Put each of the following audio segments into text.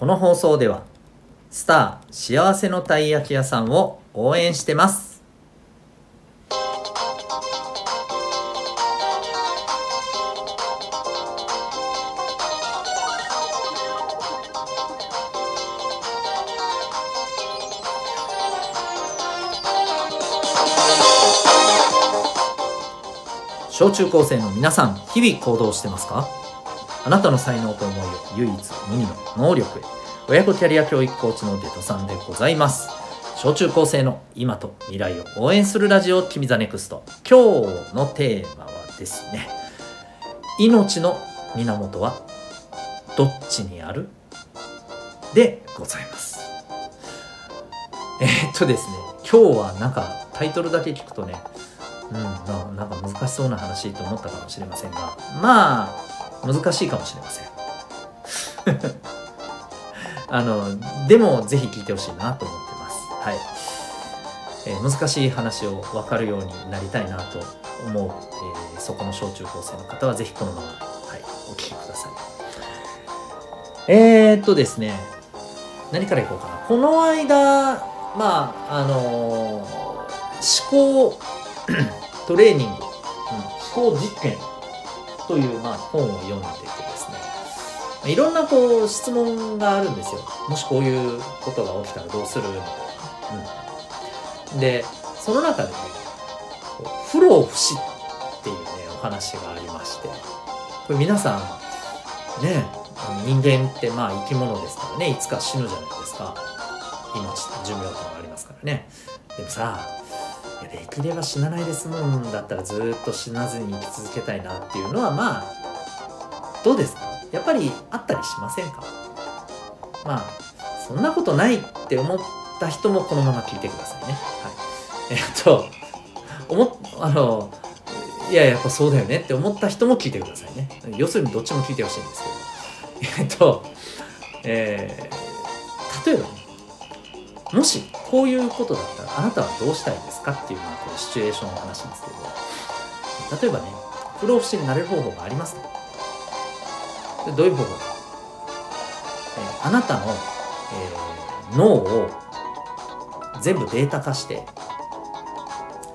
この放送ではスター幸せのたい焼き屋さんを応援してます。小中高生の皆さん日々行動してますか？あなたの才能と思いを唯一無二の能力へ。親子キャリア教育コーチのデトさんでございます。小中高生の今と未来を応援するラジオ君 the NEXT。今日のテーマはですね命の源はどっちにある？でございます。えー、っとですね今日はなんかタイトルだけ聞くとねうんななんか難しそうな話と思ったかもしれませんがまあ難しいかもしれません。あのでもぜひ聞いてほしいなと思ってます。はい、えー、難しい話を分かるようになりたいなと思う、えー、そこの小中高生の方はぜひこのまま、はい、お聞きください。えー、っとですね何からいこうかな。この間まああの、思考 トレーニング、うん、思考実験。という、まあ、本を読んでてですね。いろんなこう質問があるんですよ。もしこういうことが起きたらどうする？みたいな、うん、でその中でね不老不死っていうねお話がありまして。これ皆さんね人間ってまあ生き物ですからね。いつか死ぬじゃないですか。命寿命というのがありますからね。でもさいやできれば死なないで済むんだったらずっと死なずに生き続けたいなっていうのはまあどうですか？やっぱりあったりしませんか？まあそんなことないって思った人もこのまま聞いてくださいね。はい、えっと思あのいややっぱそうだよねって思った人も聞いてくださいね。要するにどっちも聞いてほしいんですけど。えっと、えー、例えばねもしこういうことだったらあなたはどうしたいですかっていうのはこうシチュエーションの話ですけど例えばね不老不死になれる方法がありますと。どういう方法か、えー、あなたの、えー、脳を全部データ化して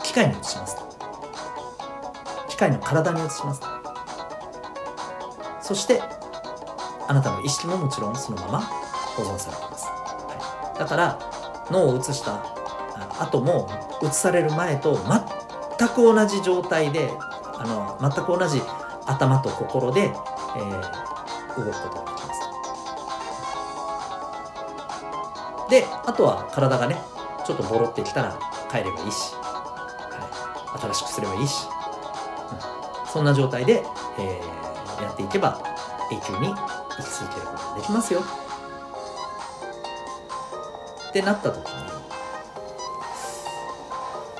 機械に移します機械の体に移しますそしてあなたの意識ももちろんそのまま保存されています、はい、だから脳を移した後も移される前と全く同じ状態であの全く同じ頭と心で、えー、動くことができます。であとは体がねちょっとボロってきたら帰ればいいし、はい、新しくすればいいし、うん、そんな状態で、えー、やっていけば永久に生き続けることができますよ。ってなった時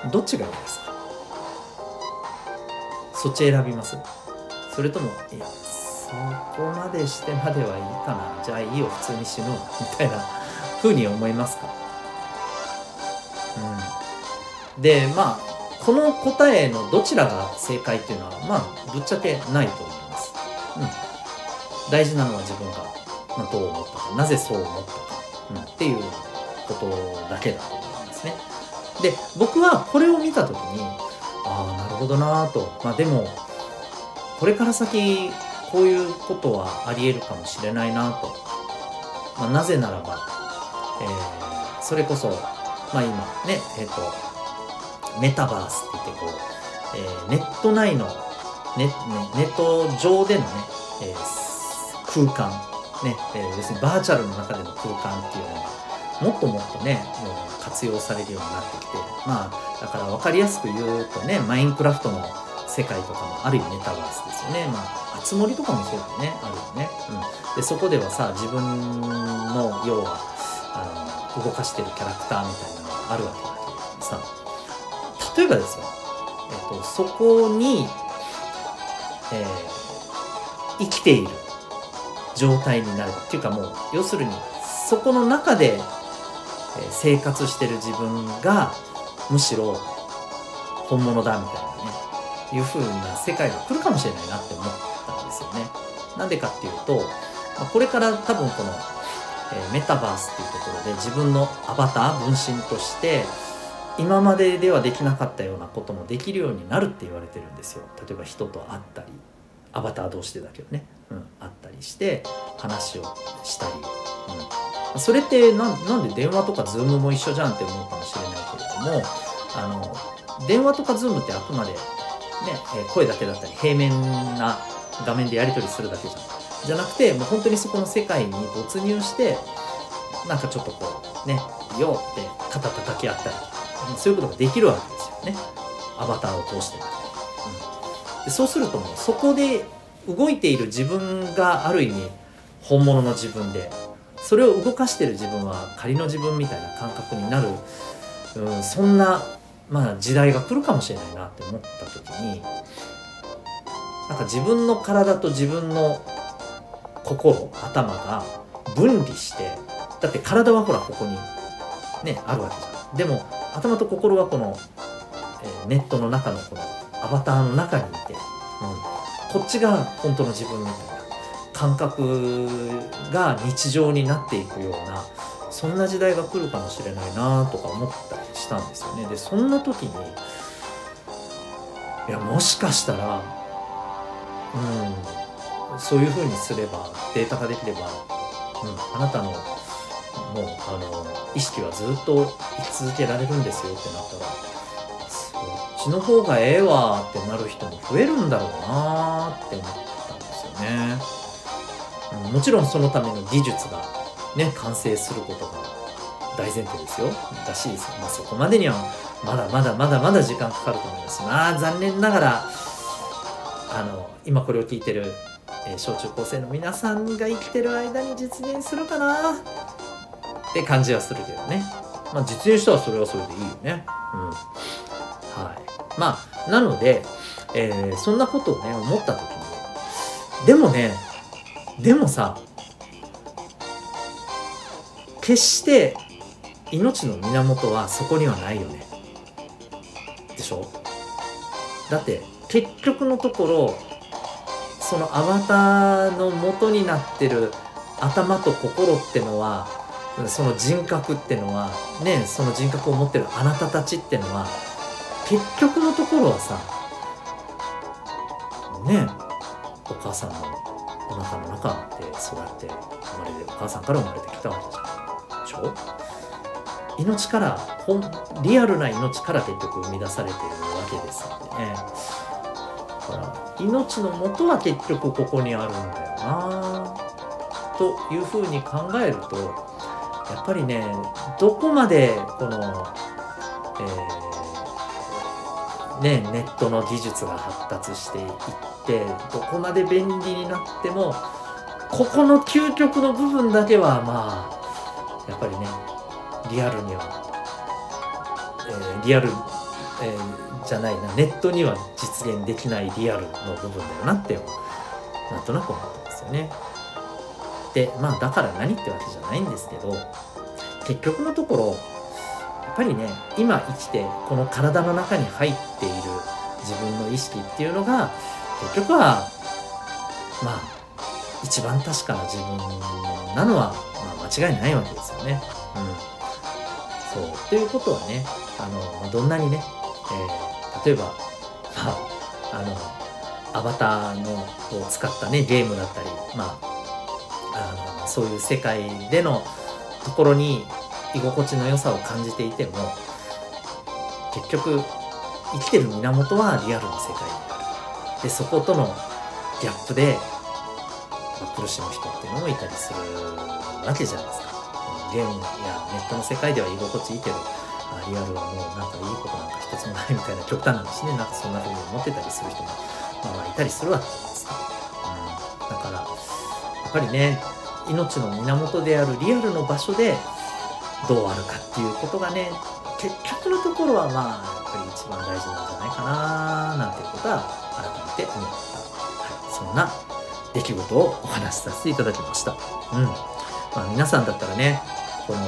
にどっちがいいですか？そっち選びます？それともいやそこまでしてまではいいかな。じゃあいいよ普通に死のうみたいなふうに思いますか？うん。でまあこの答えのどちらが正解っていうのはまあぶっちゃけないと思います、うん、大事なのは自分が、まあ、どう思ったかなぜそう思ったか、うん、っていうことだけだと思いますね。で僕はこれを見た時にああなるほどなとまあでもこれから先こういうことはありえるかもしれないなと、まあ、なぜならば、えー、それこそまあ今ねえっ、ー、とメタバースって言ってこう、えー、ネット内のネネット上でのね、え、空間ね、えー、要するにバーチャルの中での空間っていうのがもっともっとねもう活用されるようになってきてまあだから分かりやすく言うとねマインクラフトの世界とかもある意味メタバースですよね。まあつ森とかもそうだよねあるよね、うん、でそこではさ自分の要はあの動かしてるキャラクターみたいなのがあるわけだけどさ例えばですよ、えっと、そこに、えー、生きている状態になるっていうかもう要するにそこの中でえ生活してる自分がむしろ本物だみたいなねいう風な世界が来るかもしれないなって思ったんですよね。なんでかっていうとまこれから多分この、えメタバースっていうところで自分のアバター分身として今までではできなかったようなこともできるようになるって言われてるんですよ例えば人と会ったりアバター同士でだけどね、うん、会ったりして話をしたり、うん、それってなんで電話とかズームも一緒じゃんって思うかもしれないけれどもあの電話とかズームってあくまで、ね、声だけだったり平面な画面でやり取りするだけじゃん。じゃなくてもう本当にそこの世界に没入してなんかちょっとこうね「よ」って肩叩き合ったりそういうことができるわけですよね。アバターを通して、うん、でそうするともうそこで動いている自分がある意味本物の自分でそれを動かしてる自分は仮の自分みたいな感覚になる、うん、そんな、まあ、時代が来るかもしれないなって思った時になんか自分の体と自分の心頭が分離してだって体はほらここにねあるわけじゃん。でも頭と心はこの、えー、ネットの中のこのアバターの中にいて、うん、こっちが本当の自分みたいな。感覚が日常になっていくようなそんな時代が来るかもしれないなとか思ったりしたんですよね。でそんな時にいやもしかしたらうんそういうふうにすればデータ化できれば、うん、あなたのもうあの意識はずっと居続けられるんですよってなったらそっちの方がええわってなる人も増えるんだろうなって思ったんですよね、もちろんそのための技術がね完成することが大前提ですよだし、まあ、そこまでにはまだまだまだまだ時間かかると思いますまあ残念ながらあの今これを聞いてるえ小中高生の皆さんが生きてる間に実現するかなって感じはするけどね。まあ実現したらそれはそれでいいよね。うん。はい。まあ、なので、えー、そんなことをね、思った時に、でもね、でもさ、決して命の源はそこにはないよね。でしょ？だって結局のところそのアバターの元になってる頭と心ってのはその人格ってのはねその人格を持ってるあなたたちってのは結局のところはさねお母さんのお腹の中で育って生まれてお母さんから生まれてきたわけじゃん。でしょ？命からほんリアルな命から結局生み出されてるわけですのでねだから命のもとは結局ここにあるんだよなというふうに考えるとやっぱりねどこまでこの、えー、ね、ネットの技術が発達していってどこまで便利になってもここの究極の部分だけはまあやっぱりねリアルには、えー、リアル、えーじゃないなネットには実現できないリアルの部分だよなってなんとなく思ってますよね。でまあだから何ってわけじゃないんですけど結局のところやっぱりね今生きてこの体の中に入っている自分の意識っていうのが結局はまあ一番確かな自分なのは、まあ、間違いないわけですよね。うん、そうということはねあのどんなにね、えー例えば、まあ、あのアバターのを使ったねゲームだったり、まあ、あのそういう世界でのところに居心地の良さを感じていても結局生きてる源はリアルな世界である。でそことのギャップで、まあ、苦しむ人っていうのもいたりするわけじゃないですか。ゲームやネットの世界では居心地いいけどリアルはもうなんかいいことなんか一つもないみたいな極端な話ねなんかそんな風に思ってたりする人も、まあ、いたりするわけじゃないですか、うん、だからやっぱりね命の源であるリアルの場所でどうあるかっていうことがね結局のところはまあやっぱり一番大事なんじゃないかななんていうことは改めて思った、はい、そんな出来事をお話しさせていただきました。うんまあ、皆さんだったらねこのえ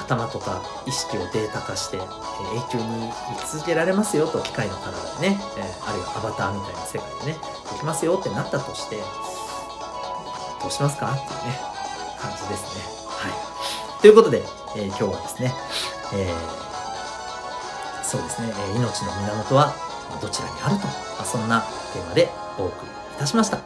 頭とか意識をデータ化して、えー、永久に生き続けられますよと機械の体でね、えー、あるいはアバターみたいな世界でねできますよってなったとしてどうしますかっていうね感じですね。はい。ということで、えー、今日はですね、えー、そうですね、え命の源はどちらにあると、まあ、そんなテーマでお送りいたしました。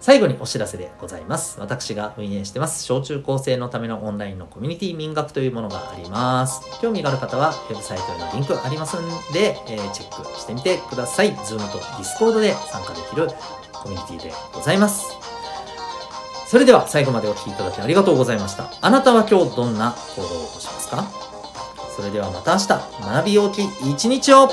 最後にお知らせでございます。私が運営してます、小中高生のためのオンラインのコミュニティ民学というものがあります。興味がある方は、ウェブサイトへのリンクありますんで、えー、チェックしてみてください。Zoom と Discord で参加できるコミュニティでございます。それでは最後までお聴きいただきありがとうございました。あなたは今日どんな行動を起こしますか？それではまた明日、学び大きい一日を。